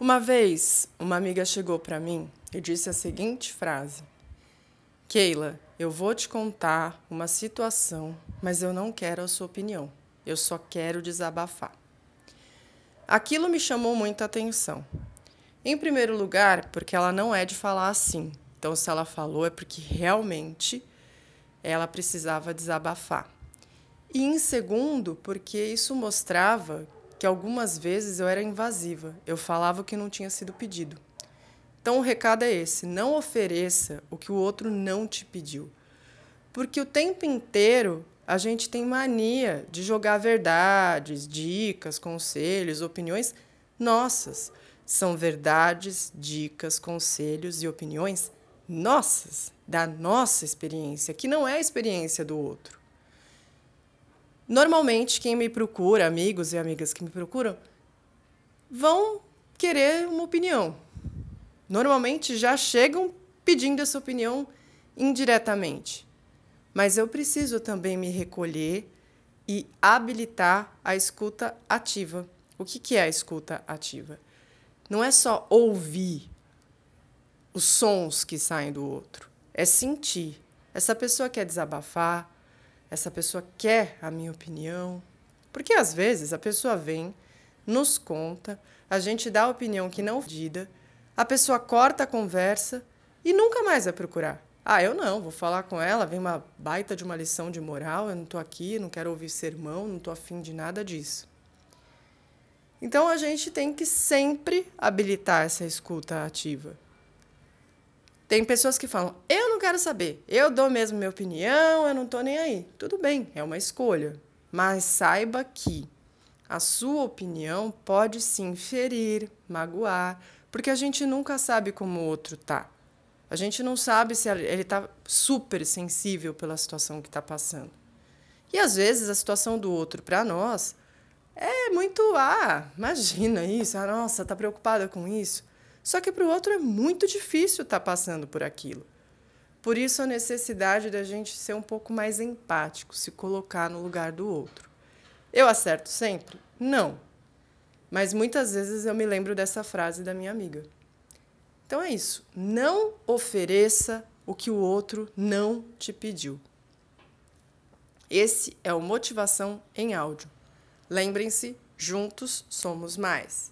Uma vez, uma amiga chegou para mim e disse a seguinte frase: Keila, eu vou te contar uma situação, mas eu não quero a sua opinião. Eu só quero desabafar. Aquilo me chamou muita atenção. Em primeiro lugar, porque ela não é de falar assim. Então, se ela falou, é porque realmente ela precisava desabafar. E em segundo, porque isso mostrava que algumas vezes eu era invasiva, eu falava o que não tinha sido pedido. Então o recado é esse: não ofereça o que o outro não te pediu. Porque o tempo inteiro a gente tem mania de jogar verdades, dicas, conselhos, opiniões nossas. São verdades, dicas, conselhos e opiniões nossas, da nossa experiência, que não é a experiência do outro. Normalmente, quem me procura, amigos e amigas que me procuram, vão querer uma opinião. Normalmente já chegam pedindo essa opinião indiretamente. Mas eu preciso também me recolher e habilitar a escuta ativa. O que, é a escuta ativa? Não é só ouvir os sons que saem do outro, é sentir. Essa pessoa quer desabafar, essa pessoa quer a minha opinião. Porque às vezes a pessoa vem, nos conta, a gente dá a opinião que não dida, a pessoa corta a conversa e nunca mais vai procurar. Ah, eu não, vou falar com ela, vem uma baita de uma lição de moral, eu não estou aqui, não quero ouvir sermão, não estou afim de nada disso. Então a gente tem que sempre habilitar essa escuta ativa. Tem pessoas que falam: eu quero saber, eu dou mesmo minha opinião, eu não estou nem aí. Tudo bem, é uma escolha. Mas saiba que a sua opinião pode sim ferir, magoar, porque a gente nunca sabe como o outro tá. A gente não sabe se ele está super sensível pela situação que está passando. E às vezes a situação do outro para nós é muito, ah, imagina isso, ah, nossa, tá preocupada com isso. Só que para o outro é muito difícil estar tá passando por aquilo. Por isso a necessidade da gente ser um pouco mais empático, se colocar no lugar do outro. Eu acerto sempre? Não. Mas muitas vezes eu me lembro dessa frase da minha amiga. Então é isso. Não ofereça o que o outro não te pediu. Esse é o Motivação em Áudio. Lembrem-se, juntos somos mais.